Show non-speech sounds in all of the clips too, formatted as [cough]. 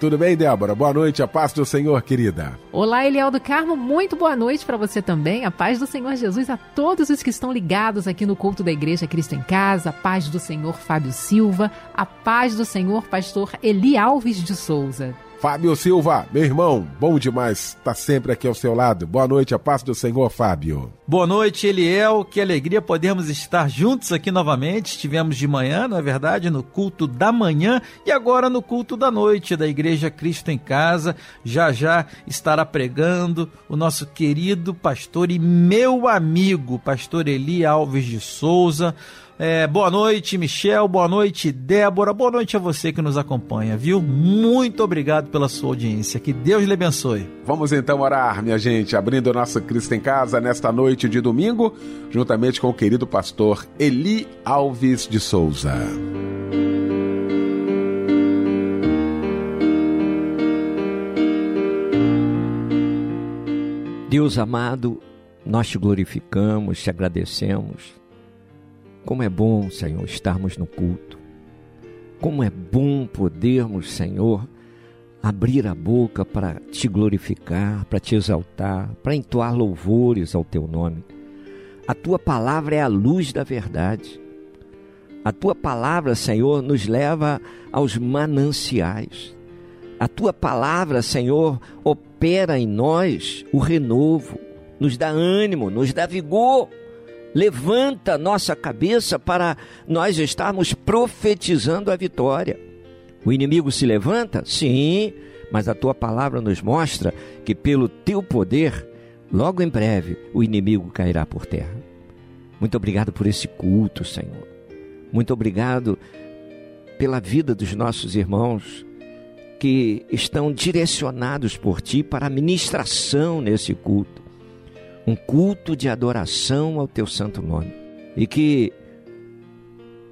tudo bem, Débora? Boa noite, a paz do Senhor, querida. Olá, Eliel do Carmo, muito boa noite para você também. A paz do Senhor Jesus a todos os que estão ligados aqui no culto da Igreja Cristo em Casa. A paz do Senhor Fábio Silva. A paz do Senhor Pastor Eli Alves de Souza. Fábio Silva, meu irmão, bom demais estar tá sempre aqui ao seu lado. Boa noite, a paz do Senhor, Fábio. Boa noite, Eliel. Que alegria podermos estar juntos aqui novamente. Estivemos de manhã, não é verdade, no culto da manhã e agora no culto da noite da Igreja Cristo em Casa. Já já estará pregando o nosso querido pastor e meu amigo, pastor Eli Alves de Souza é, boa noite, Michel. Boa noite, Débora. Boa noite a você que nos acompanha, viu? Muito obrigado pela sua audiência. Que Deus lhe abençoe. Vamos então orar, minha gente, abrindo o nosso Cristo em Casa nesta noite de domingo, juntamente com o querido pastor Eli Alves de Souza. Deus amado, nós te glorificamos, te agradecemos como é bom, Senhor, estarmos no culto. Como é bom podermos, Senhor, abrir a boca para te glorificar, para te exaltar, para entoar louvores ao teu nome. A tua palavra é a luz da verdade. A tua palavra, Senhor, nos leva aos mananciais. A tua palavra, Senhor, opera em nós o renovo, nos dá ânimo, nos dá vigor levanta nossa cabeça para nós estarmos profetizando a vitória. O inimigo se levanta? Sim, mas a tua palavra nos mostra que pelo teu poder, logo em breve, o inimigo cairá por terra. Muito obrigado por esse culto, Senhor. Muito obrigado pela vida dos nossos irmãos que estão direcionados por ti para a ministração nesse culto um culto de adoração ao teu santo nome. E que,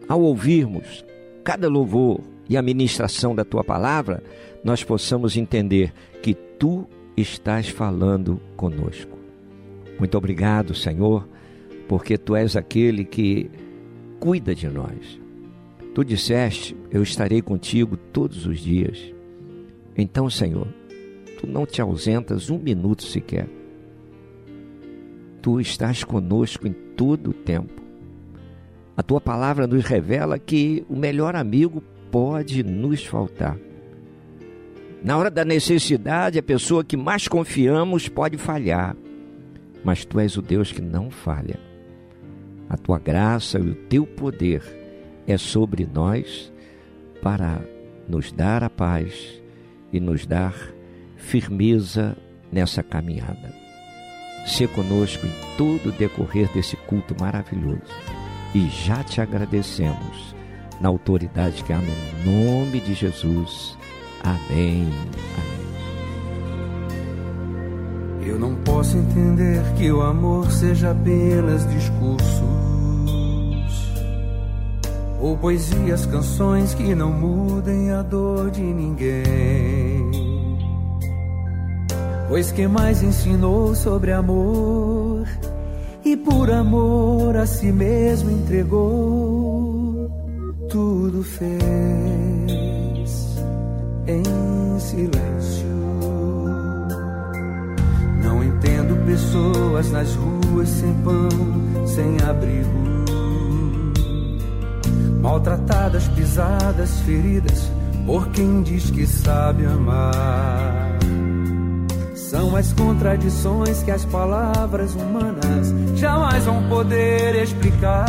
ao ouvirmos cada louvor e a ministração da tua palavra, nós possamos entender que tu estás falando conosco. Muito obrigado, Senhor, porque tu és aquele que cuida de nós. Tu disseste: Eu estarei contigo todos os dias. Então, Senhor, tu não te ausentas um minuto sequer tu estás conosco em todo o tempo. A tua palavra nos revela que o melhor amigo pode nos faltar. Na hora da necessidade, a pessoa que mais confiamos pode falhar, mas tu és o Deus que não falha. A tua graça e o teu poder é sobre nós para nos dar a paz e nos dar firmeza nessa caminhada ser conosco em todo o decorrer desse culto maravilhoso. E já te agradecemos na autoridade que há no nome de Jesus. Amém. Amém. Eu não posso entender que o amor seja apenas discursos ou poesias, canções que não mudem a dor de ninguém. Pois quem mais ensinou sobre amor e por amor a si mesmo entregou, tudo fez em silêncio. tendo pessoas nas ruas sem pão, sem abrigo, maltratadas, pisadas, feridas por quem diz que sabe amar. São as contradições que as palavras humanas jamais vão poder explicar.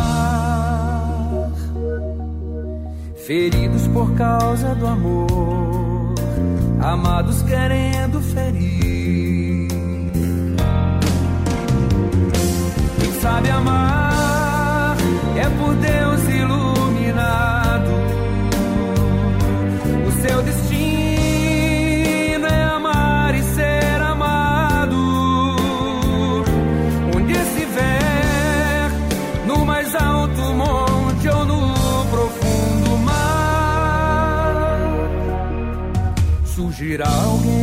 Feridos por causa do amor, amados querendo ferir. Quem sabe amar é por surgirá alguém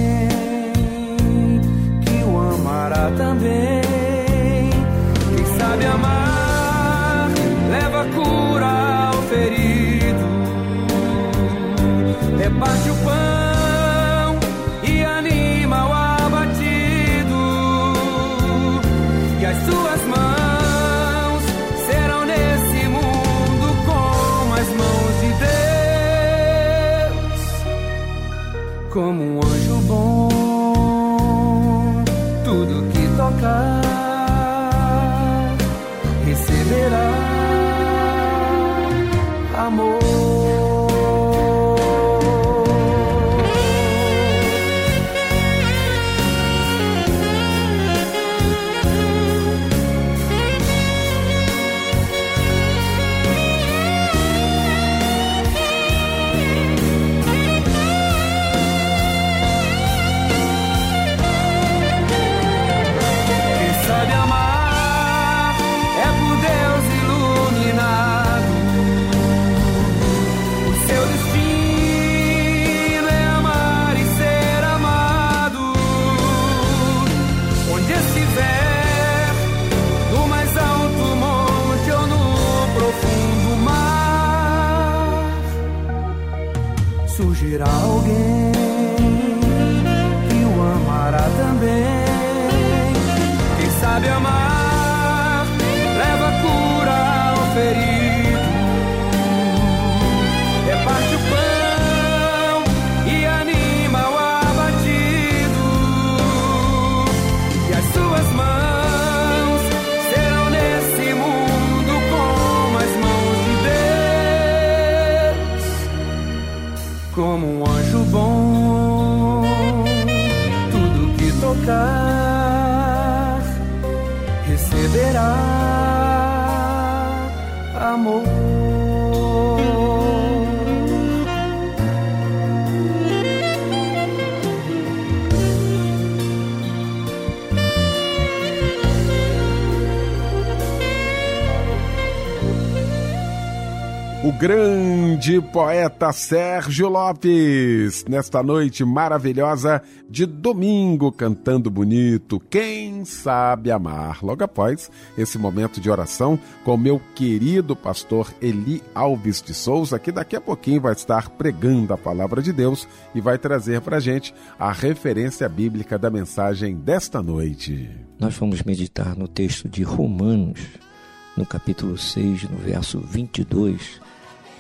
como um Quem grande poeta Sérgio Lopes, nesta noite maravilhosa de domingo, cantando bonito. Quem sabe amar? Logo após esse momento de oração com meu querido pastor Eli Alves de Souza, que daqui a pouquinho vai estar pregando a palavra de Deus e vai trazer para gente a referência bíblica da mensagem desta noite. Nós vamos meditar no texto de Romanos, no capítulo 6, no verso 22,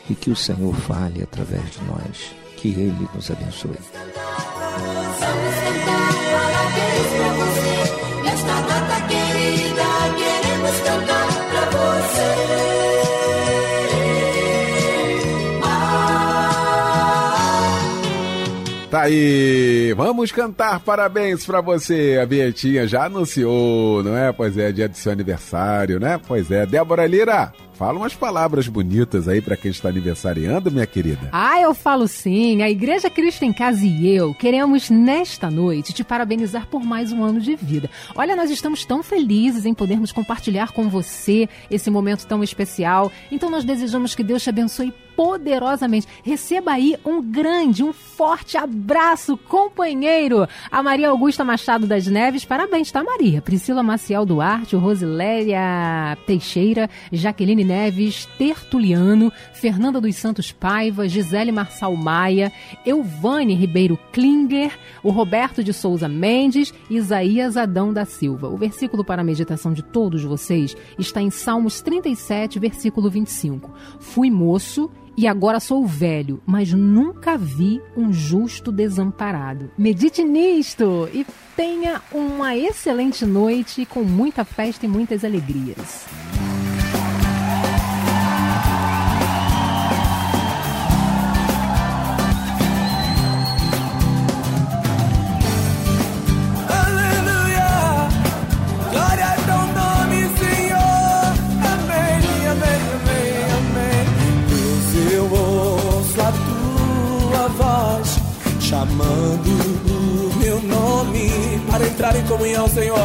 e que o Senhor fale através de nós. Que Ele nos abençoe. Vamos cantar parabéns pra você. Nesta data querida, queremos cantar pra você. Tá aí, vamos cantar parabéns pra você. A Bietinha já anunciou, não é? Pois é, dia do seu aniversário, né? Pois é. Débora Lira, fala umas palavras bonitas aí pra quem está aniversariando, minha querida. Ah, eu falo sim. A Igreja Cristo em Casa e eu queremos, nesta noite, te parabenizar por mais um ano de vida. Olha, nós estamos tão felizes em podermos compartilhar com você esse momento tão especial. Então, nós desejamos que Deus te abençoe poderosamente. Receba aí um grande, um forte abraço, companheiro. A Maria Augusta Machado das Neves, parabéns, tá, Maria? Priscila Maciel Duarte, Rosiléria Teixeira, Jaqueline Neves, Tertuliano, Fernanda dos Santos Paiva, Gisele Marçal Maia, Euvane Ribeiro Klinger, o Roberto de Souza Mendes Isaías Adão da Silva. O versículo para a meditação de todos vocês está em Salmos 37, versículo 25. Fui moço e agora sou velho, mas nunca vi um justo desamparado. Medite nisto e tenha uma excelente noite com muita festa e muitas alegrias. Chamando o meu nome para entrar em comunhão, Senhor.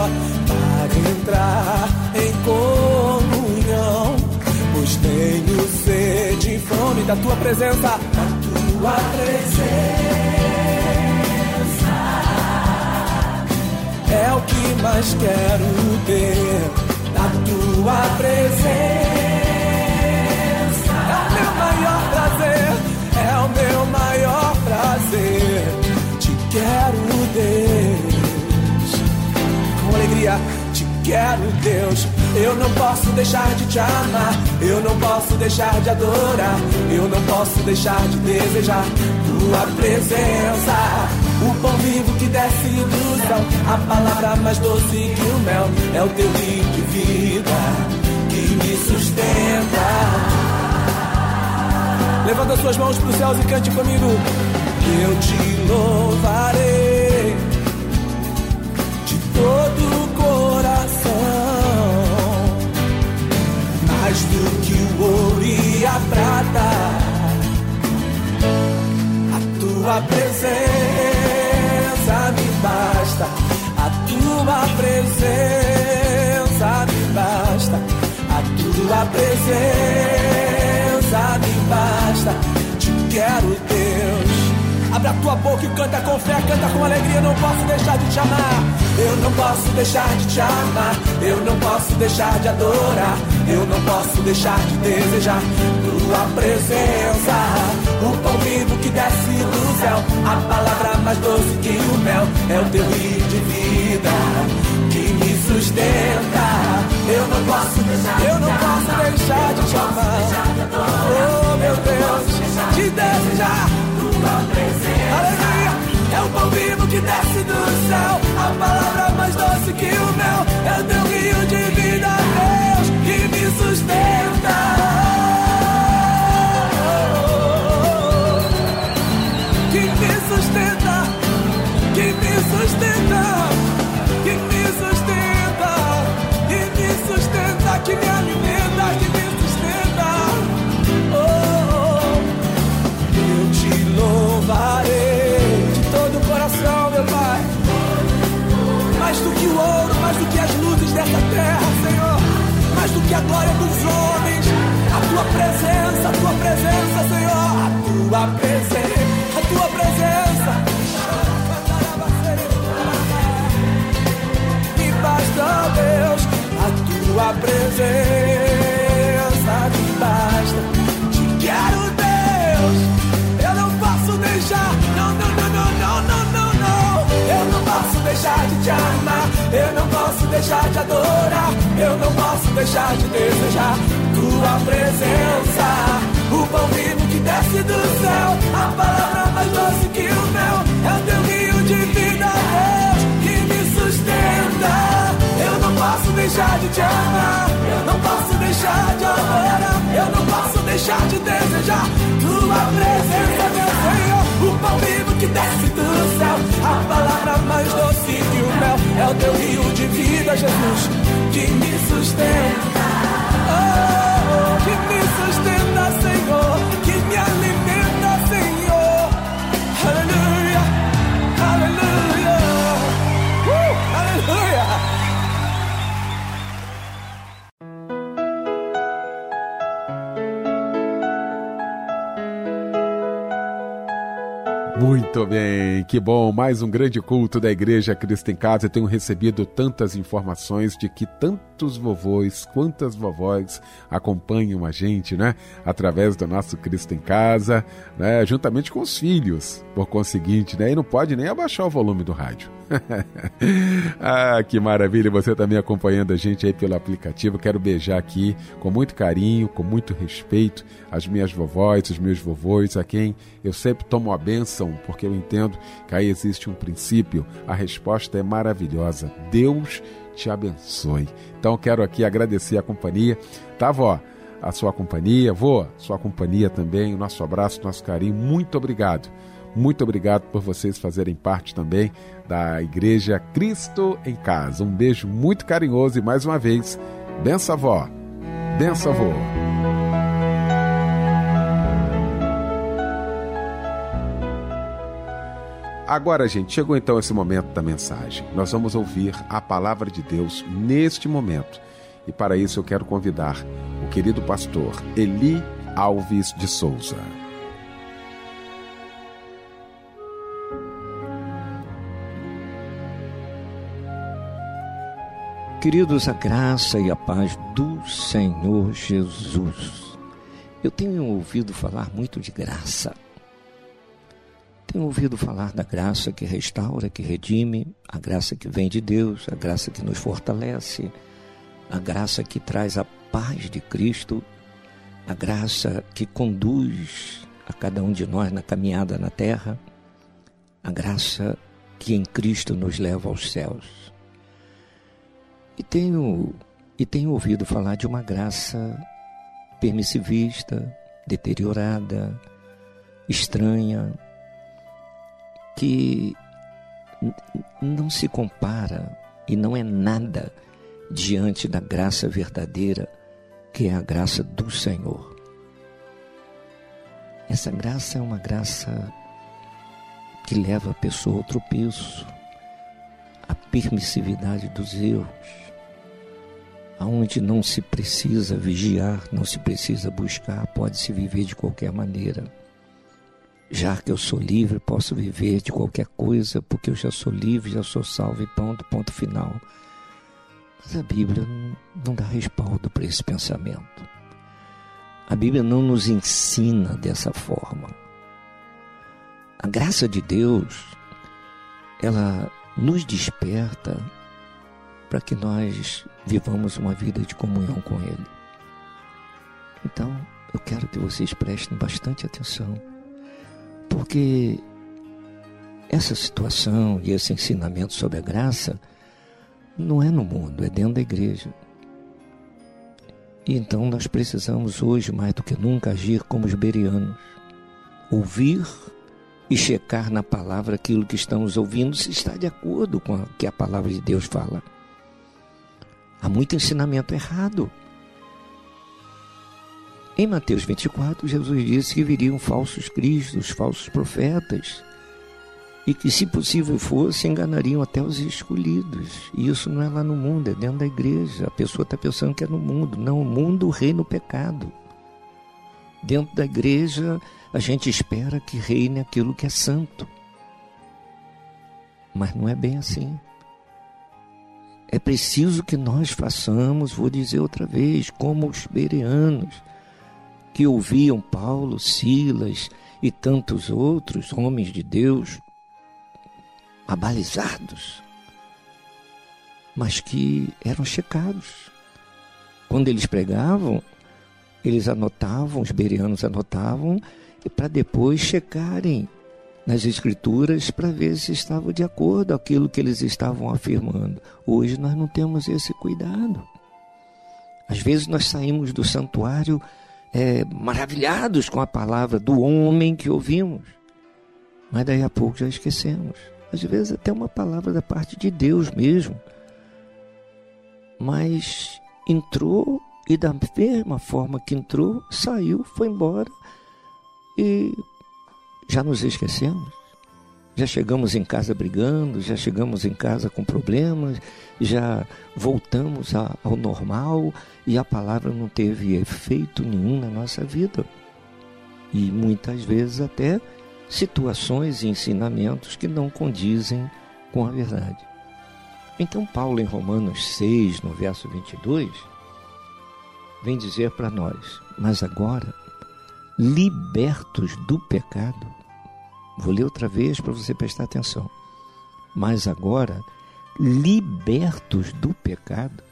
Para entrar em comunhão, pois tenho sede e fome da tua presença, da tua presença. É o que mais quero ter da tua presença. Quero, Deus. Eu não posso deixar de te amar. Eu não posso deixar de adorar. Eu não posso deixar de desejar tua presença. O pão vivo que desce do céu, a palavra mais doce que o mel, é o teu rio de vida que me sustenta. Levanta suas mãos para os céus e cante comigo. Eu te louvarei de todo mais do que o ouro e a prata a tua presença me basta. A tua presença me basta. A tua presença me basta. Te quero. Abre a tua boca e canta com fé, canta com alegria. Não posso deixar de te amar. Eu não posso deixar de te amar. Eu não posso deixar de adorar. Eu não posso deixar de desejar tua presença. O pão vivo que desce do céu. A palavra mais doce que o mel. É o teu rio de vida que me sustenta. Eu não posso deixar, eu não posso deixar de te amar. Oh meu Deus, te desejar. Aleluia, é o pão vivo que desce do céu. A palavra mais doce que o mel. É o teu rio de vida, Deus, que me sustenta. Que me sustenta, que me sustenta, que me sustenta, que me sustenta, que a glória dos homens. A tua presença, a tua presença, Senhor. A tua presença, a tua presença. Me basta, Deus, a tua presença me basta. Te quero, Deus. Eu não posso deixar, não, não, não, não, não, não, não, não. Eu não posso deixar de te amar. Eu não posso deixar de adorar. Eu não posso deixar de desejar tua presença. O pão vivo que desce do céu. A palavra mais doce que o mel. É o teu rio de vida, Deus, que me sustenta. Eu não posso deixar de te amar. Eu não posso deixar de adorar. Eu não posso deixar de desejar tua presença, meu Senhor. O pão vivo que desce do céu. A palavra mais doce que o mel. É o teu rio de vida, Jesus, que me sustenta. Oh, que me sustenta, Senhor. Muito bem, que bom. Mais um grande culto da Igreja Cristo em Casa. Eu tenho recebido tantas informações de que tantos vovôs, quantas vovós acompanham a gente, né? Através do nosso Cristo em Casa, né? Juntamente com os filhos, por conseguinte, né? E não pode nem abaixar o volume do rádio. [laughs] ah, que maravilha você também acompanhando a gente aí pelo aplicativo. Quero beijar aqui com muito carinho, com muito respeito as minhas vovós, os meus vovôs, a quem eu sempre tomo a bênção, porque eu entendo que aí existe um princípio. A resposta é maravilhosa. Deus te abençoe. Então quero aqui agradecer a companhia. Tá, vó? A sua companhia, vô, sua companhia também, o nosso abraço, nosso carinho. Muito obrigado. Muito obrigado por vocês fazerem parte também da Igreja Cristo em Casa. Um beijo muito carinhoso e mais uma vez, benção avó, benção avô. Agora, gente, chegou então esse momento da mensagem. Nós vamos ouvir a palavra de Deus neste momento. E para isso eu quero convidar o querido pastor Eli Alves de Souza. Queridos, a graça e a paz do Senhor Jesus. Eu tenho ouvido falar muito de graça. Tenho ouvido falar da graça que restaura, que redime, a graça que vem de Deus, a graça que nos fortalece, a graça que traz a paz de Cristo, a graça que conduz a cada um de nós na caminhada na terra, a graça que em Cristo nos leva aos céus. E tenho, e tenho ouvido falar de uma graça permissivista, deteriorada, estranha, que não se compara e não é nada diante da graça verdadeira, que é a graça do Senhor. Essa graça é uma graça que leva a pessoa ao tropeço, à permissividade dos erros, aonde não se precisa vigiar, não se precisa buscar, pode-se viver de qualquer maneira. Já que eu sou livre, posso viver de qualquer coisa, porque eu já sou livre, já sou salvo e ponto, ponto final. Mas a Bíblia não dá respaldo para esse pensamento. A Bíblia não nos ensina dessa forma. A graça de Deus, ela nos desperta para que nós vivamos uma vida de comunhão com Ele. Então, eu quero que vocês prestem bastante atenção, porque essa situação e esse ensinamento sobre a graça não é no mundo, é dentro da igreja. E então nós precisamos hoje, mais do que nunca, agir como os berianos. Ouvir e checar na palavra aquilo que estamos ouvindo se está de acordo com o que a palavra de Deus fala. Há muito ensinamento errado. Em Mateus 24, Jesus disse que viriam falsos cristos, falsos profetas, e que, se possível fosse, enganariam até os escolhidos. E isso não é lá no mundo, é dentro da igreja. A pessoa está pensando que é no mundo. Não, o mundo reina o pecado. Dentro da igreja, a gente espera que reine aquilo que é santo. Mas não é bem assim. É preciso que nós façamos, vou dizer outra vez, como os bereanos, que ouviam Paulo, Silas e tantos outros homens de Deus, abalizados, mas que eram checados. Quando eles pregavam, eles anotavam, os bereanos anotavam, e para depois checarem nas escrituras para ver se estava de acordo aquilo que eles estavam afirmando. Hoje nós não temos esse cuidado. Às vezes nós saímos do santuário é, maravilhados com a palavra do homem que ouvimos, mas daí a pouco já esquecemos. Às vezes até uma palavra da parte de Deus mesmo, mas entrou e da mesma forma que entrou, saiu, foi embora e já nos esquecemos. Já chegamos em casa brigando, já chegamos em casa com problemas, já voltamos a, ao normal e a palavra não teve efeito nenhum na nossa vida. E muitas vezes até situações e ensinamentos que não condizem com a verdade. Então, Paulo, em Romanos 6, no verso 22, vem dizer para nós: Mas agora, libertos do pecado, vou ler outra vez para você prestar atenção. Mas agora, libertos do pecado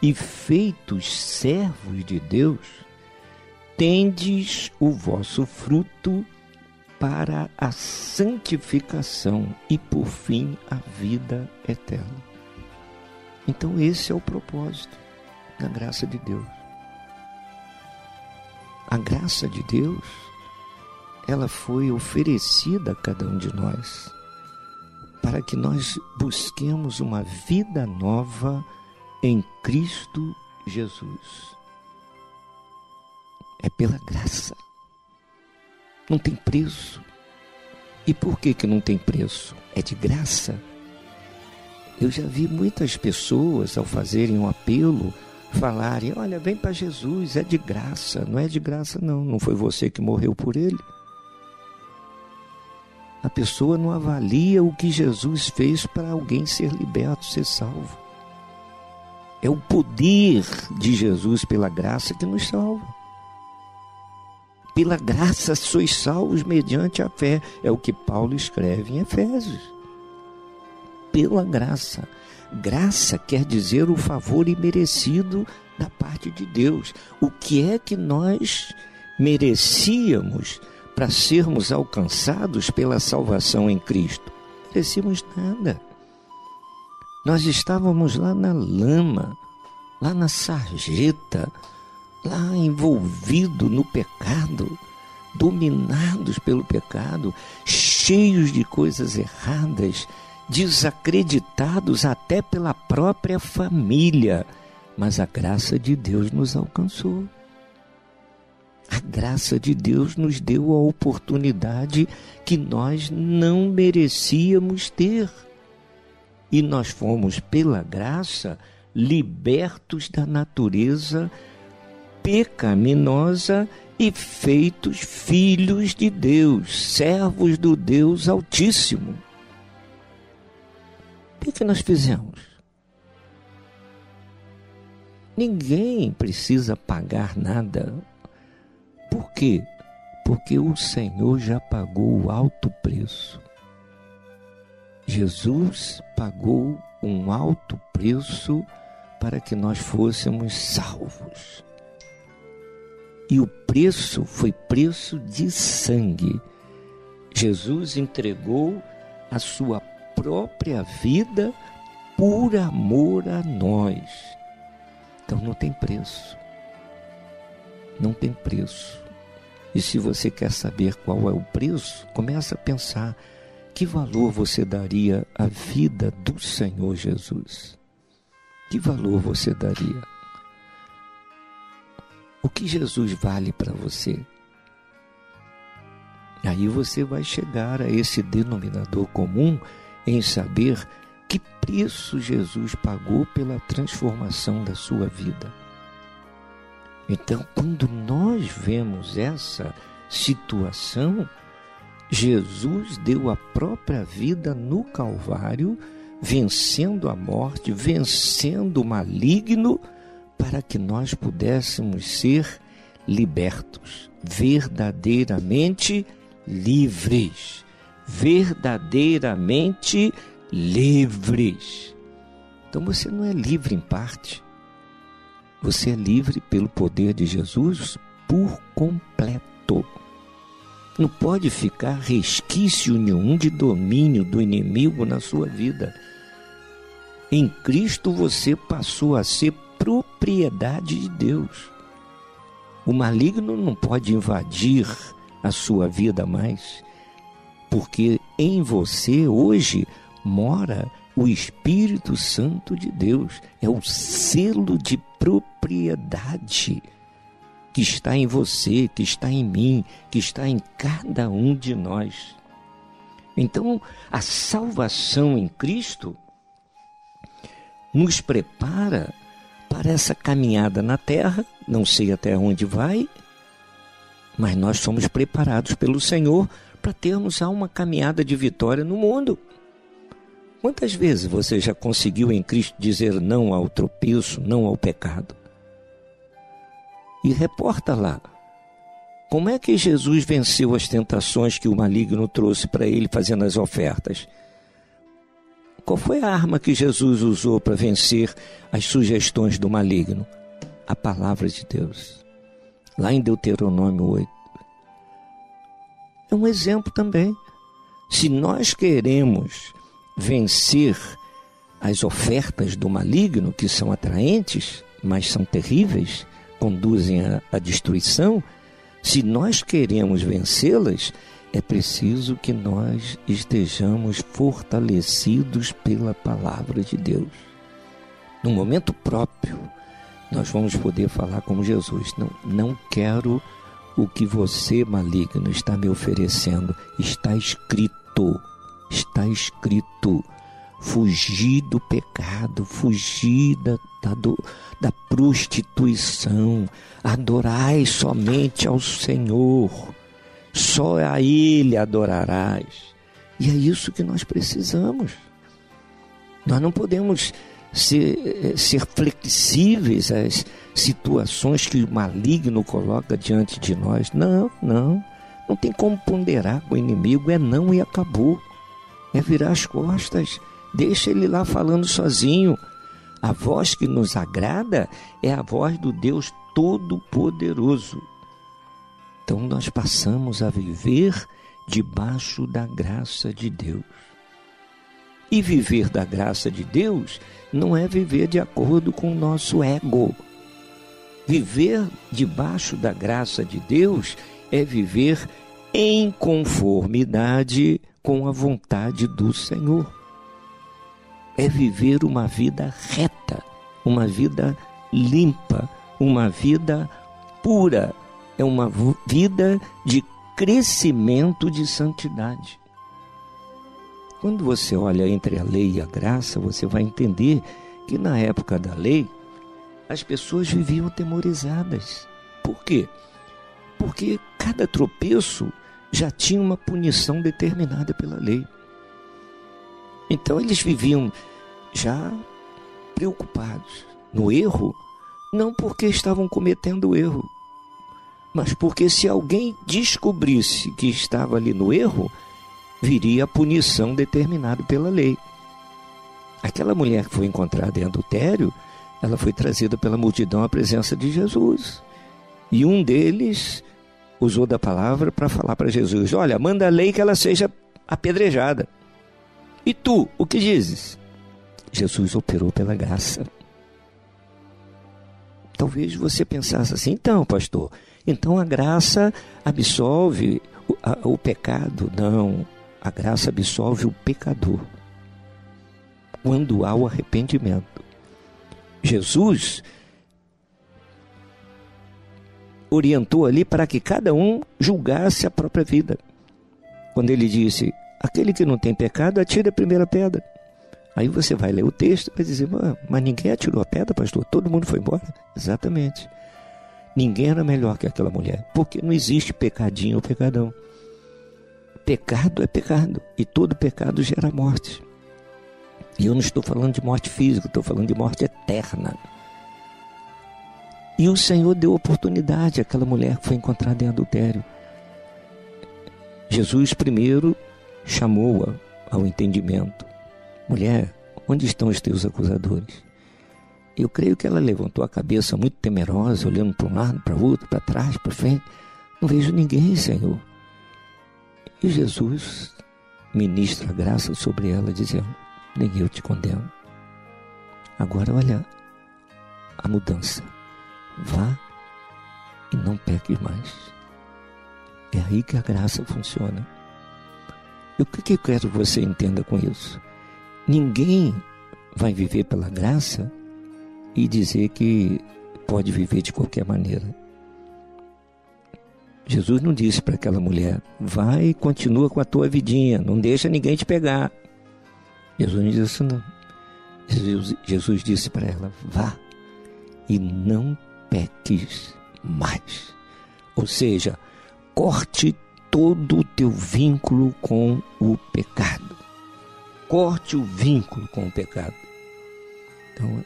e feitos servos de Deus, tendes o vosso fruto para a santificação e, por fim, a vida eterna. Então, esse é o propósito da graça de Deus. A graça de Deus, ela foi oferecida a cada um de nós para que nós busquemos uma vida nova em Cristo Jesus. É pela graça não tem preço. E por que, que não tem preço? É de graça. Eu já vi muitas pessoas, ao fazerem um apelo, falarem: Olha, vem para Jesus, é de graça. Não é de graça, não. Não foi você que morreu por ele. A pessoa não avalia o que Jesus fez para alguém ser liberto, ser salvo. É o poder de Jesus pela graça que nos salva. Pela graça sois salvos mediante a fé. É o que Paulo escreve em Efésios. Pela graça. Graça quer dizer o favor imerecido da parte de Deus. O que é que nós merecíamos para sermos alcançados pela salvação em Cristo? Merecíamos nada. Nós estávamos lá na lama, lá na sarjeta, lá envolvido no pecado, dominados pelo pecado, cheios de coisas erradas, desacreditados até pela própria família. Mas a graça de Deus nos alcançou. A graça de Deus nos deu a oportunidade que nós não merecíamos ter. E nós fomos, pela graça, libertos da natureza pecaminosa e feitos filhos de Deus, servos do Deus Altíssimo. O que, que nós fizemos? Ninguém precisa pagar nada. Por quê? Porque o Senhor já pagou o alto preço. Jesus pagou um alto preço para que nós fôssemos salvos. E o preço foi preço de sangue. Jesus entregou a sua própria vida por amor a nós. Então não tem preço. Não tem preço. E se você quer saber qual é o preço, começa a pensar que valor você daria à vida do Senhor Jesus. Que valor você daria? O que Jesus vale para você? Aí você vai chegar a esse denominador comum em saber que preço Jesus pagou pela transformação da sua vida. Então, quando nós vemos essa situação, Jesus deu a própria vida no Calvário, vencendo a morte, vencendo o maligno para que nós pudéssemos ser libertos, verdadeiramente livres. Verdadeiramente livres. Então você não é livre em parte. Você é livre pelo poder de Jesus por completo. Não pode ficar resquício nenhum de domínio do inimigo na sua vida. Em Cristo você passou a ser propriedade de Deus. O maligno não pode invadir a sua vida mais, porque em você hoje mora o Espírito Santo de Deus, é o selo de propriedade que está em você, que está em mim, que está em cada um de nós. Então, a salvação em Cristo nos prepara para essa caminhada na terra, não sei até onde vai, mas nós somos preparados pelo Senhor para termos uma caminhada de vitória no mundo. Quantas vezes você já conseguiu em Cristo dizer não ao tropeço, não ao pecado? E reporta lá. Como é que Jesus venceu as tentações que o maligno trouxe para ele fazendo as ofertas? Qual foi a arma que Jesus usou para vencer as sugestões do maligno? A palavra de Deus. Lá em Deuteronômio 8. É um exemplo também. Se nós queremos vencer as ofertas do maligno, que são atraentes, mas são terríveis, conduzem à destruição, se nós queremos vencê-las, é preciso que nós estejamos fortalecidos pela palavra de Deus. No momento próprio, nós vamos poder falar como Jesus: não, não quero o que você, maligno, está me oferecendo. Está escrito está escrito: fugir do pecado, fugir da, da, do, da prostituição, adorai somente ao Senhor, só a Ele adorarás. E é isso que nós precisamos. Nós não podemos ser, ser flexíveis às situações que o maligno coloca diante de nós. Não, não. Não tem como ponderar com o inimigo, é não e acabou é virar as costas. Deixa ele lá falando sozinho. A voz que nos agrada é a voz do Deus Todo-Poderoso. Então nós passamos a viver debaixo da graça de Deus. E viver da graça de Deus não é viver de acordo com o nosso ego. Viver debaixo da graça de Deus é viver em conformidade com a vontade do Senhor. É viver uma vida reta, uma vida limpa, uma vida pura, é uma vida de crescimento de santidade. Quando você olha entre a lei e a graça, você vai entender que na época da lei, as pessoas viviam temorizadas. Por quê? Porque cada tropeço já tinha uma punição determinada pela lei. Então eles viviam já preocupados no erro, não porque estavam cometendo erro, mas porque se alguém descobrisse que estava ali no erro, viria a punição determinada pela lei. Aquela mulher que foi encontrada em adultério, ela foi trazida pela multidão à presença de Jesus. E um deles usou da palavra para falar para Jesus: Olha, manda a lei que ela seja apedrejada. E tu, o que dizes? Jesus operou pela graça. Talvez você pensasse assim, então, pastor, então a graça absolve o, a, o pecado. Não, a graça absolve o pecador. Quando há o arrependimento. Jesus orientou ali para que cada um julgasse a própria vida. Quando ele disse: Aquele que não tem pecado, atire a primeira pedra. Aí você vai ler o texto e vai dizer: Mas ninguém atirou a pedra, pastor? Todo mundo foi embora? Exatamente. Ninguém era melhor que aquela mulher, porque não existe pecadinho ou pecadão. Pecado é pecado, e todo pecado gera morte. E eu não estou falando de morte física, estou falando de morte eterna. E o Senhor deu oportunidade àquela mulher que foi encontrada em adultério. Jesus primeiro chamou-a ao entendimento. Mulher, onde estão os teus acusadores? Eu creio que ela levantou a cabeça muito temerosa, olhando para um lado, para o outro, para trás, para frente. Não vejo ninguém, Senhor. E Jesus ministra a graça sobre ela, dizendo: Nem eu te condeno. Agora, olha a mudança. Vá e não peque mais. É aí que a graça funciona. E o que eu quero que você entenda com isso? Ninguém vai viver pela graça e dizer que pode viver de qualquer maneira. Jesus não disse para aquela mulher: vai e continua com a tua vidinha, não deixa ninguém te pegar. Jesus não disse não. Jesus, Jesus disse para ela: vá e não peques mais. Ou seja, corte todo o teu vínculo com o pecado. Corte o vínculo com o pecado. Então,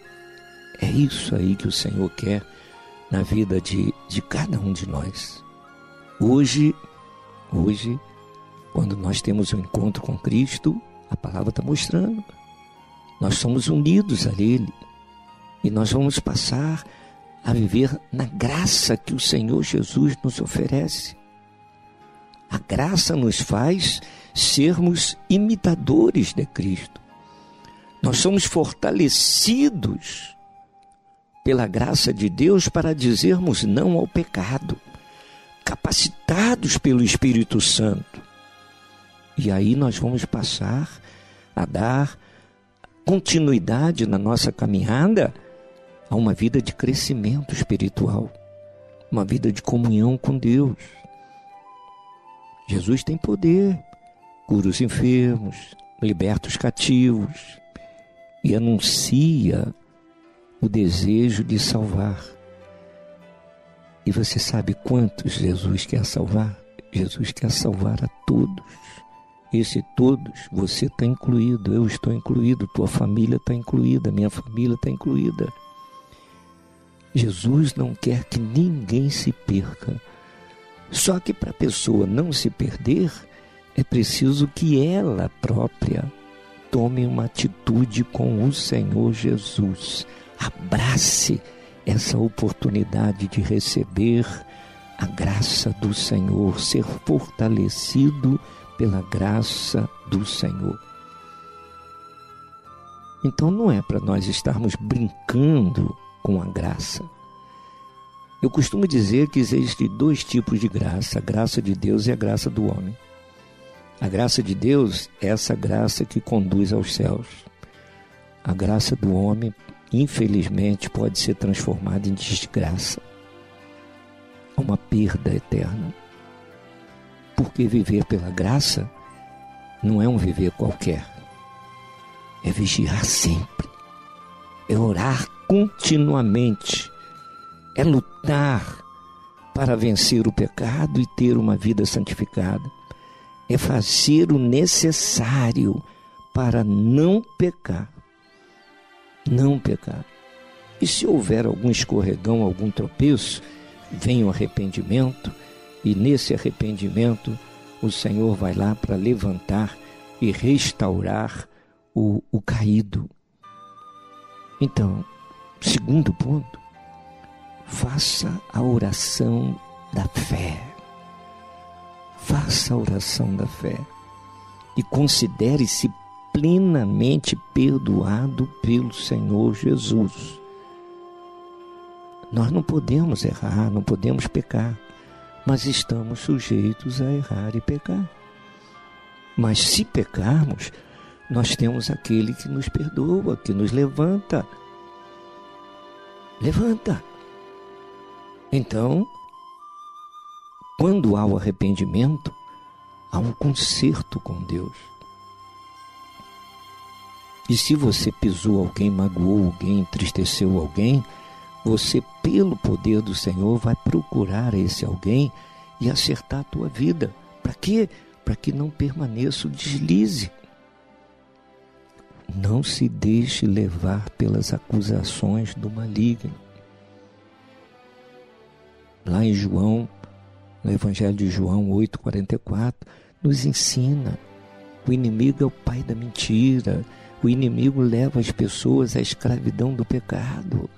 é isso aí que o Senhor quer na vida de, de cada um de nós. Hoje, hoje, quando nós temos um encontro com Cristo, a palavra está mostrando. Nós somos unidos a Ele e nós vamos passar a viver na graça que o Senhor Jesus nos oferece. A graça nos faz sermos imitadores de Cristo. Nós somos fortalecidos pela graça de Deus para dizermos não ao pecado, capacitados pelo Espírito Santo. E aí nós vamos passar a dar continuidade na nossa caminhada a uma vida de crescimento espiritual, uma vida de comunhão com Deus. Jesus tem poder, cura os enfermos, liberta os cativos e anuncia o desejo de salvar. E você sabe quantos Jesus quer salvar? Jesus quer salvar a todos. Esse todos, você está incluído, eu estou incluído, tua família está incluída, minha família está incluída. Jesus não quer que ninguém se perca. Só que para a pessoa não se perder, é preciso que ela própria tome uma atitude com o Senhor Jesus. Abrace essa oportunidade de receber a graça do Senhor, ser fortalecido pela graça do Senhor. Então não é para nós estarmos brincando com a graça. Eu costumo dizer que existem dois tipos de graça: a graça de Deus e a graça do homem. A graça de Deus é essa graça que conduz aos céus. A graça do homem, infelizmente, pode ser transformada em desgraça, uma perda eterna. Porque viver pela graça não é um viver qualquer, é vigiar sempre, é orar continuamente, é lutar para vencer o pecado e ter uma vida santificada, é fazer o necessário para não pecar. Não pecar. E se houver algum escorregão, algum tropeço, vem o arrependimento e nesse arrependimento, o Senhor vai lá para levantar e restaurar o, o caído. Então, segundo ponto, faça a oração da fé. Faça a oração da fé e considere-se plenamente perdoado pelo Senhor Jesus. Nós não podemos errar, não podemos pecar mas estamos sujeitos a errar e pecar. Mas se pecarmos, nós temos aquele que nos perdoa, que nos levanta. Levanta. Então, quando há o arrependimento, há um conserto com Deus. E se você pisou alguém, magoou alguém, entristeceu alguém, você, pelo poder do Senhor, vai procurar esse alguém e acertar a tua vida. Para quê? Para que não permaneça o deslize. Não se deixe levar pelas acusações do maligno. Lá em João, no Evangelho de João 8,44, nos ensina: o inimigo é o pai da mentira, o inimigo leva as pessoas à escravidão do pecado.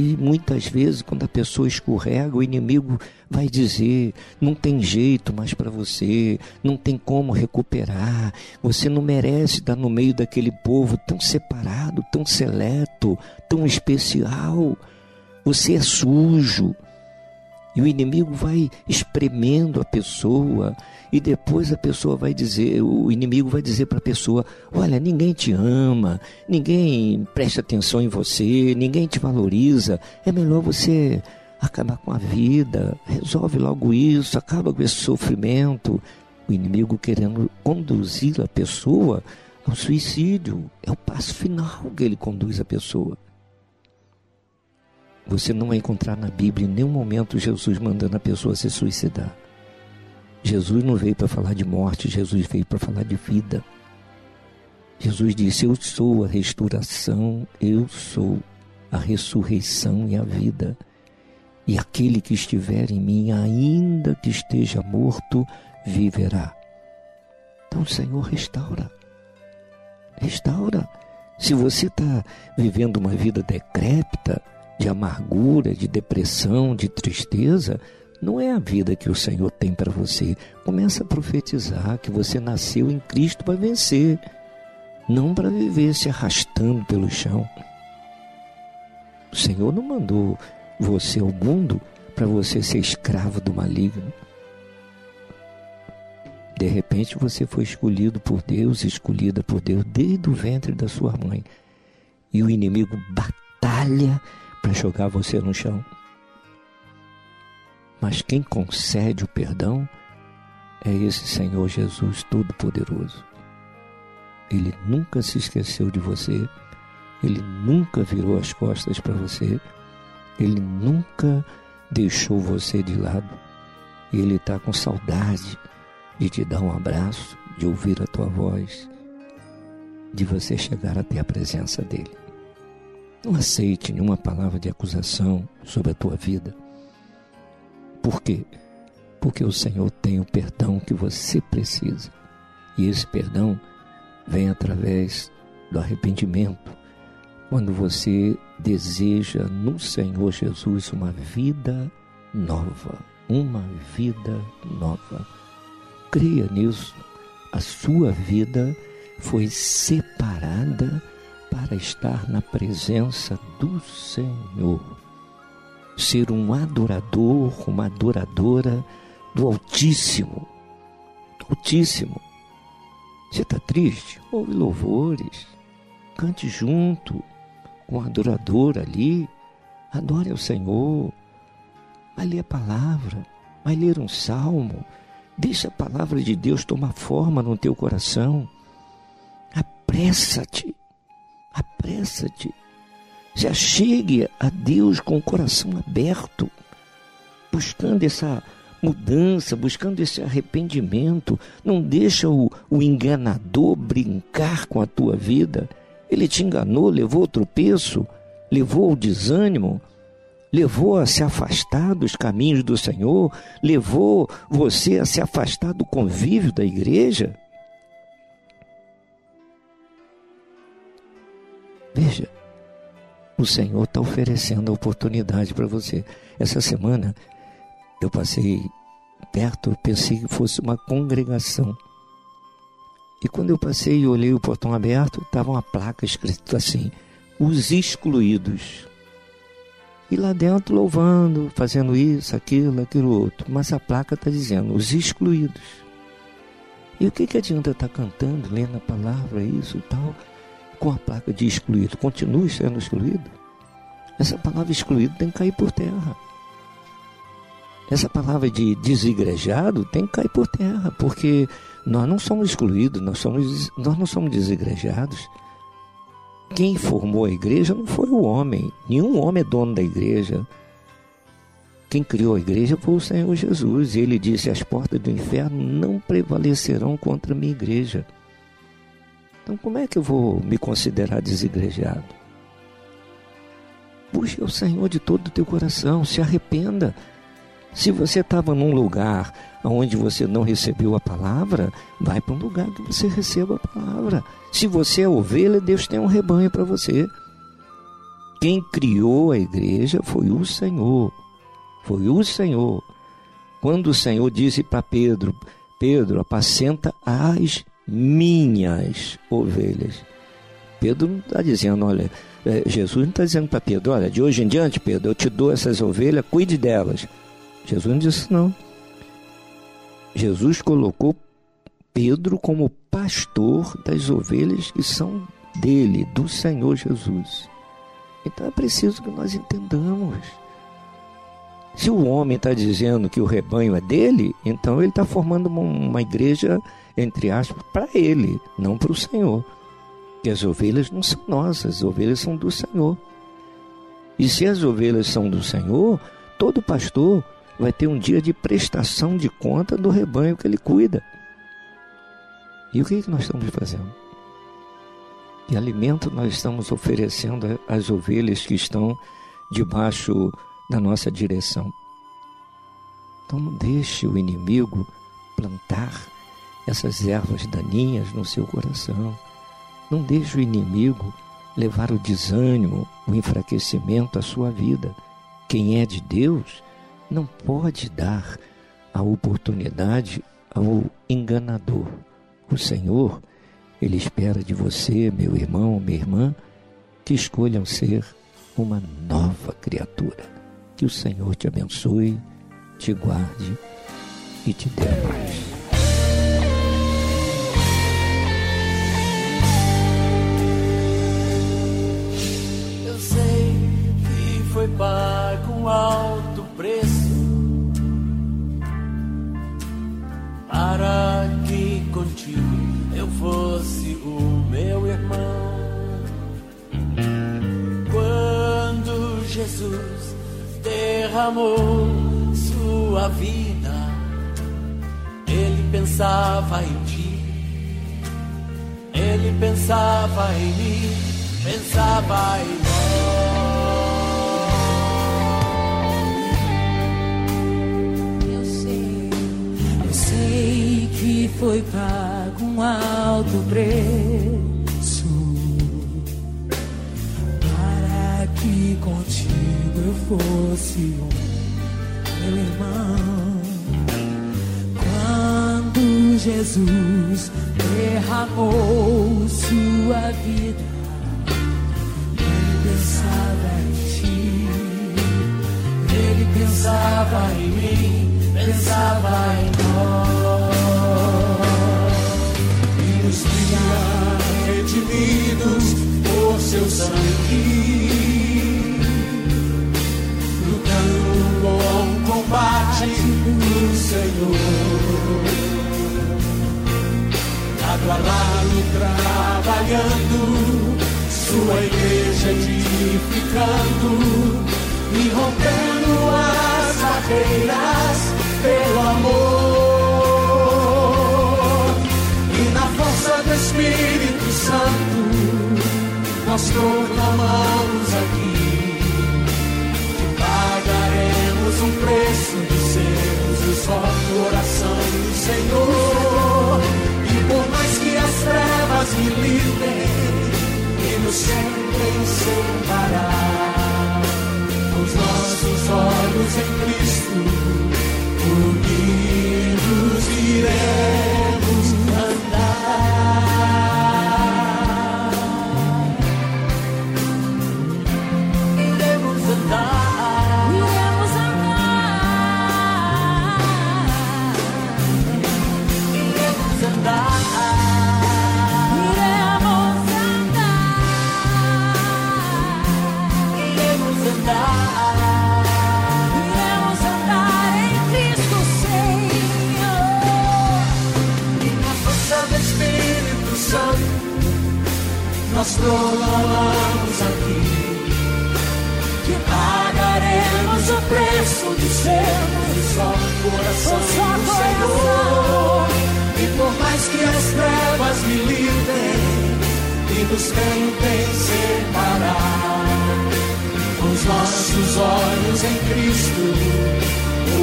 E muitas vezes, quando a pessoa escorrega, o inimigo vai dizer: não tem jeito mais para você, não tem como recuperar, você não merece estar no meio daquele povo tão separado, tão seleto, tão especial. Você é sujo. E o inimigo vai espremendo a pessoa, e depois a pessoa vai dizer, o inimigo vai dizer para a pessoa: Olha, ninguém te ama, ninguém presta atenção em você, ninguém te valoriza, é melhor você acabar com a vida, resolve logo isso, acaba com esse sofrimento. O inimigo querendo conduzir a pessoa ao suicídio, é o passo final que ele conduz a pessoa. Você não vai encontrar na Bíblia em nenhum momento Jesus mandando a pessoa se suicidar. Jesus não veio para falar de morte, Jesus veio para falar de vida. Jesus disse: Eu sou a restauração, eu sou a ressurreição e a vida. E aquele que estiver em mim, ainda que esteja morto, viverá. Então, Senhor, restaura. Restaura. Se você está vivendo uma vida decrépita, de amargura, de depressão, de tristeza, não é a vida que o Senhor tem para você. Começa a profetizar que você nasceu em Cristo para vencer, não para viver se arrastando pelo chão. O Senhor não mandou você ao mundo para você ser escravo do maligno. De repente você foi escolhido por Deus, escolhida por Deus desde o ventre da sua mãe. E o inimigo batalha para jogar você no chão. Mas quem concede o perdão é esse Senhor Jesus Todo-Poderoso. Ele nunca se esqueceu de você, ele nunca virou as costas para você, ele nunca deixou você de lado. Ele está com saudade de te dar um abraço, de ouvir a tua voz, de você chegar até a presença dele. Não aceite nenhuma palavra de acusação sobre a tua vida. Por quê? Porque o Senhor tem o perdão que você precisa. E esse perdão vem através do arrependimento. Quando você deseja no Senhor Jesus uma vida nova, uma vida nova. Creia nisso. A sua vida foi separada para estar na presença do Senhor ser um adorador, uma adoradora do Altíssimo. Altíssimo. Você está triste? Ouve louvores. Cante junto com o adorador ali. Adore ao Senhor. Vai ler a palavra. Vai ler um salmo. Deixa a palavra de Deus tomar forma no teu coração. Apressa-te. Apressa-te se achegue a Deus com o coração aberto, buscando essa mudança, buscando esse arrependimento. Não deixa o, o enganador brincar com a tua vida. Ele te enganou, levou o tropeço, levou o desânimo, levou a se afastar dos caminhos do Senhor, levou você a se afastar do convívio da igreja. Veja, o Senhor está oferecendo a oportunidade para você. Essa semana eu passei perto, pensei que fosse uma congregação. E quando eu passei e olhei o portão aberto, estava uma placa escrita assim: os excluídos. E lá dentro louvando, fazendo isso, aquilo, aquilo outro. Mas a placa está dizendo os excluídos. E o que, que adianta estar tá cantando, lendo a palavra, isso e tal? Com a placa de excluído continue sendo excluído, essa palavra excluído tem que cair por terra. Essa palavra de desigrejado tem que cair por terra, porque nós não somos excluídos, nós, somos, nós não somos desigrejados. Quem formou a igreja não foi o homem, nenhum homem é dono da igreja. Quem criou a igreja foi o Senhor Jesus, e ele disse: As portas do inferno não prevalecerão contra a minha igreja. Então, como é que eu vou me considerar desigrejado? Busque o Senhor de todo o teu coração, se arrependa. Se você estava num lugar onde você não recebeu a palavra, vai para um lugar que você receba a palavra. Se você é ovelha, Deus tem um rebanho para você. Quem criou a igreja foi o Senhor. Foi o Senhor. Quando o Senhor disse para Pedro: Pedro, apacenta as minhas ovelhas. Pedro não está dizendo, olha, é, Jesus não está dizendo para Pedro, olha, de hoje em diante, Pedro, eu te dou essas ovelhas, cuide delas. Jesus não disse não. Jesus colocou Pedro como pastor das ovelhas que são dele, do Senhor Jesus. Então é preciso que nós entendamos. Se o homem está dizendo que o rebanho é dele, então ele está formando uma, igreja entre aspas, para ele, não para o Senhor. Que as ovelhas não são nossas, as ovelhas são do Senhor. E se as ovelhas são do Senhor, todo pastor vai ter um dia de prestação de conta do rebanho que ele cuida. E o que, que nós estamos fazendo? Que alimento nós estamos oferecendo às ovelhas que estão debaixo da nossa direção? Então não deixe o inimigo plantar essas ervas daninhas no seu coração. Não deixe o inimigo levar o desânimo, o enfraquecimento à sua vida. Quem é de Deus não pode dar a oportunidade ao enganador. O Senhor, Ele espera de você, meu irmão, minha irmã, que escolham ser uma nova criatura. Que o Senhor te abençoe te guarde e te dê a paz. Eu sei que foi pago um alto preço para que contigo eu fosse o meu irmão. Quando Jesus derramou sua vida, ele pensava em ti, ele pensava em mim, pensava em nós. Eu sei, eu sei que foi pago um alto preço para que contigo eu fosse um meu irmão. Quando Jesus derramou sua vida, ele pensava em ti, ele pensava em mim, pensava em nós. E nos via redimidos por seu sangue combate do Senhor. Lado a lado trabalhando, sua igreja edificando e rompendo as barreiras pelo amor. E na força do Espírito Santo, nós proclamamos aqui só coração do Senhor. E por mais que as trevas me livrem e nos tentem separar, os nossos olhos em Cristo, unidos iremos nós proclamamos aqui que pagaremos o preço de sermos só coração só do Senhor. E por mais que as trevas me livrem e nos tentem separar, os nossos olhos em Cristo,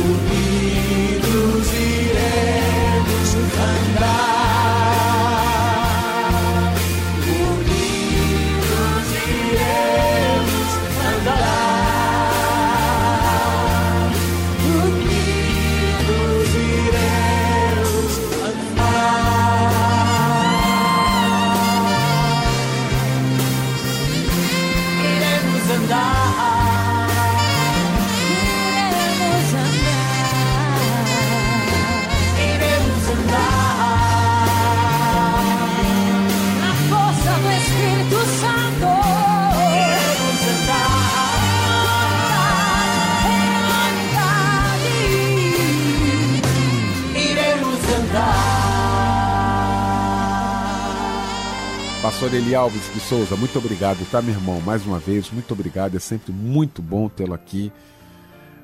unidos iremos andar. Pastor Eli Alves de Souza, muito obrigado, tá, meu irmão? Mais uma vez, muito obrigado. É sempre muito bom tê-lo aqui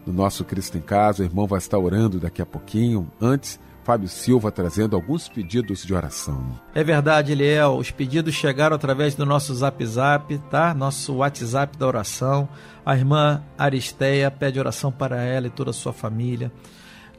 no nosso Cristo em Casa. O irmão vai estar orando daqui a pouquinho. Antes, Fábio Silva trazendo alguns pedidos de oração. É verdade, Eliel. Os pedidos chegaram através do nosso Zap Zap, tá? Nosso WhatsApp da oração. A irmã Aristeia pede oração para ela e toda a sua família.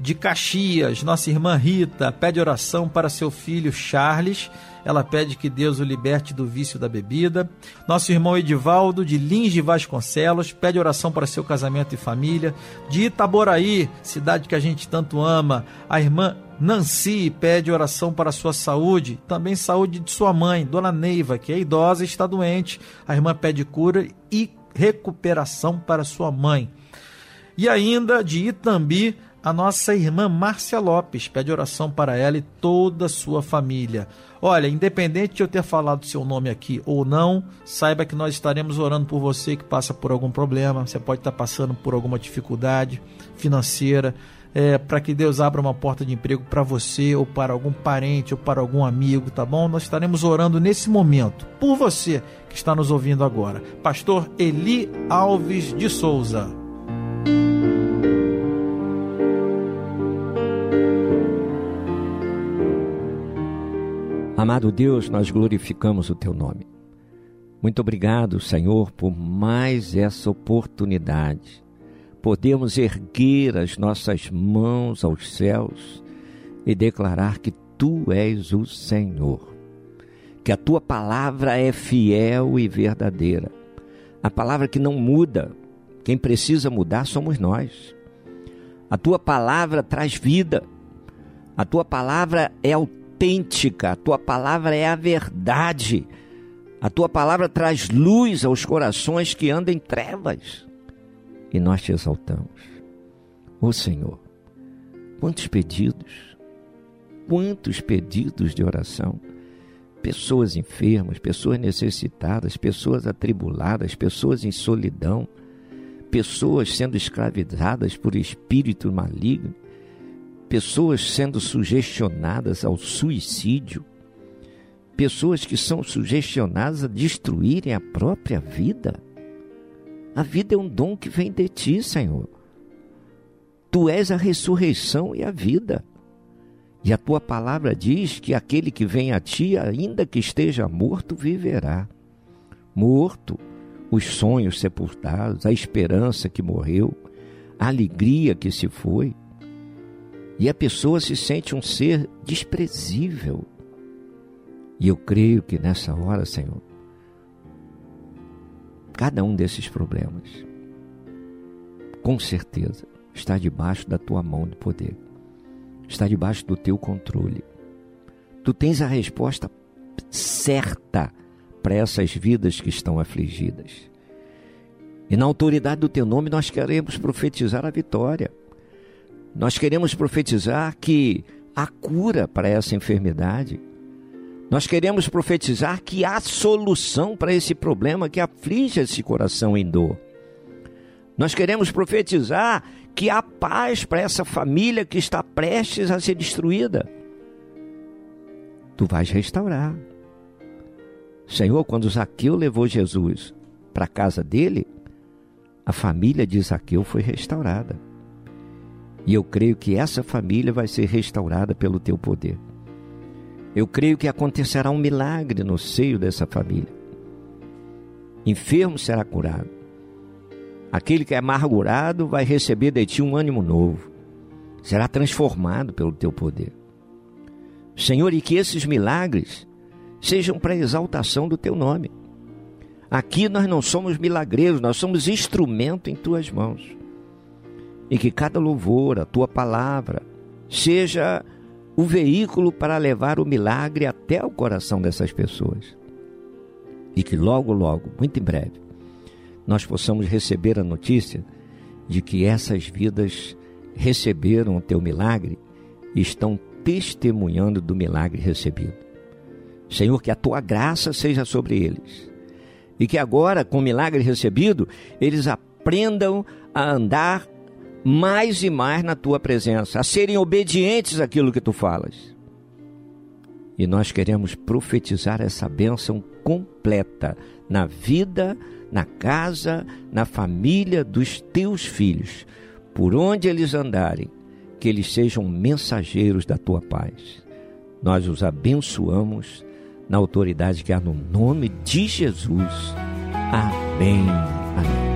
De Caxias, nossa irmã Rita pede oração para seu filho Charles ela pede que Deus o liberte do vício da bebida. Nosso irmão Edivaldo, de Lins de Vasconcelos, pede oração para seu casamento e família. De Itaboraí, cidade que a gente tanto ama, a irmã Nancy pede oração para sua saúde, também saúde de sua mãe, Dona Neiva, que é idosa e está doente. A irmã pede cura e recuperação para sua mãe. E ainda de Itambi, a nossa irmã Márcia Lopes pede oração para ela e toda a sua família. Olha, independente de eu ter falado seu nome aqui ou não, saiba que nós estaremos orando por você que passa por algum problema, você pode estar passando por alguma dificuldade financeira, é, para que Deus abra uma porta de emprego para você ou para algum parente ou para algum amigo, tá bom? Nós estaremos orando nesse momento por você que está nos ouvindo agora. Pastor Eli Alves de Souza. Amado Deus, nós glorificamos o teu nome. Muito obrigado, Senhor, por mais essa oportunidade. Podemos erguer as nossas mãos aos céus e declarar que tu és o Senhor. Que a tua palavra é fiel e verdadeira. A palavra que não muda. Quem precisa mudar somos nós. A tua palavra traz vida. A tua palavra é autêntica autêntica, a tua palavra é a verdade. A tua palavra traz luz aos corações que andam em trevas. E nós te exaltamos. Ô Senhor, quantos pedidos, quantos pedidos de oração. Pessoas enfermas, pessoas necessitadas, pessoas atribuladas, pessoas em solidão, pessoas sendo escravizadas por espírito maligno pessoas sendo sugestionadas ao suicídio, pessoas que são sugestionadas a destruírem a própria vida. A vida é um dom que vem de ti, Senhor. Tu és a ressurreição e a vida. E a tua palavra diz que aquele que vem a ti, ainda que esteja morto, viverá. Morto, os sonhos sepultados, a esperança que morreu, a alegria que se foi. E a pessoa se sente um ser desprezível. E eu creio que nessa hora, Senhor, cada um desses problemas, com certeza, está debaixo da tua mão de poder, está debaixo do teu controle. Tu tens a resposta certa para essas vidas que estão afligidas. E na autoridade do teu nome nós queremos profetizar a vitória. Nós queremos profetizar que há cura para essa enfermidade. Nós queremos profetizar que há solução para esse problema que aflige esse coração em dor. Nós queremos profetizar que há paz para essa família que está prestes a ser destruída. Tu vais restaurar. Senhor, quando Zaqueu levou Jesus para a casa dele, a família de Zaqueu foi restaurada. E eu creio que essa família vai ser restaurada pelo teu poder. Eu creio que acontecerá um milagre no seio dessa família. Enfermo será curado. Aquele que é amargurado vai receber de ti um ânimo novo. Será transformado pelo teu poder. Senhor, e que esses milagres sejam para exaltação do teu nome. Aqui nós não somos milagreiros, nós somos instrumento em tuas mãos e que cada louvor, a tua palavra, seja o veículo para levar o milagre até o coração dessas pessoas. E que logo, logo, muito em breve, nós possamos receber a notícia de que essas vidas receberam o teu milagre e estão testemunhando do milagre recebido. Senhor, que a tua graça seja sobre eles. E que agora, com o milagre recebido, eles aprendam a andar mais e mais na tua presença, a serem obedientes àquilo que tu falas. E nós queremos profetizar essa bênção completa na vida, na casa, na família dos teus filhos, por onde eles andarem, que eles sejam mensageiros da tua paz. Nós os abençoamos na autoridade que há no nome de Jesus. Amém. Amém.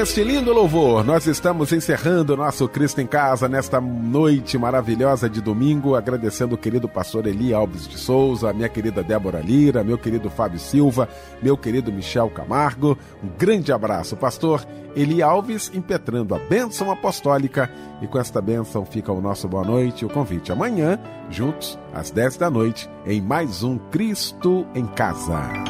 Este lindo louvor, nós estamos encerrando o nosso Cristo em Casa nesta noite maravilhosa de domingo, agradecendo o querido pastor Eli Alves de Souza, minha querida Débora Lira, meu querido Fábio Silva, meu querido Michel Camargo. Um grande abraço, pastor Eli Alves, impetrando a bênção apostólica. E com esta bênção fica o nosso boa noite e o convite amanhã, juntos, às 10 da noite, em mais um Cristo em Casa.